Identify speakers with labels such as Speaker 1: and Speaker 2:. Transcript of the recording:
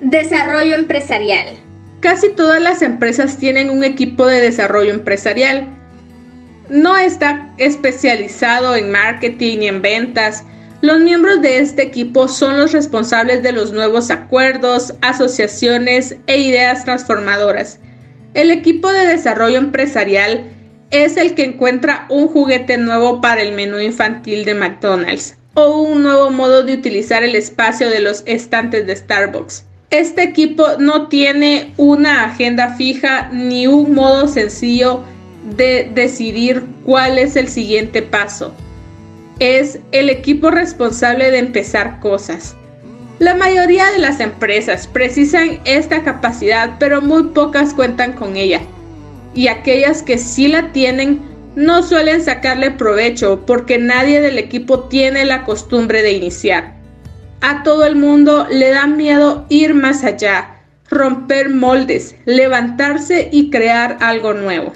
Speaker 1: Desarrollo empresarial.
Speaker 2: Casi todas las empresas tienen un equipo de desarrollo empresarial. No está especializado en marketing y en ventas. Los miembros de este equipo son los responsables de los nuevos acuerdos, asociaciones e ideas transformadoras. El equipo de desarrollo empresarial es el que encuentra un juguete nuevo para el menú infantil de McDonald's o un nuevo modo de utilizar el espacio de los estantes de Starbucks. Este equipo no tiene una agenda fija ni un modo sencillo de decidir cuál es el siguiente paso. Es el equipo responsable de empezar cosas. La mayoría de las empresas precisan esta capacidad, pero muy pocas cuentan con ella. Y aquellas que sí la tienen no suelen sacarle provecho porque nadie del equipo tiene la costumbre de iniciar. A todo el mundo le da miedo ir más allá, romper moldes, levantarse y crear algo nuevo.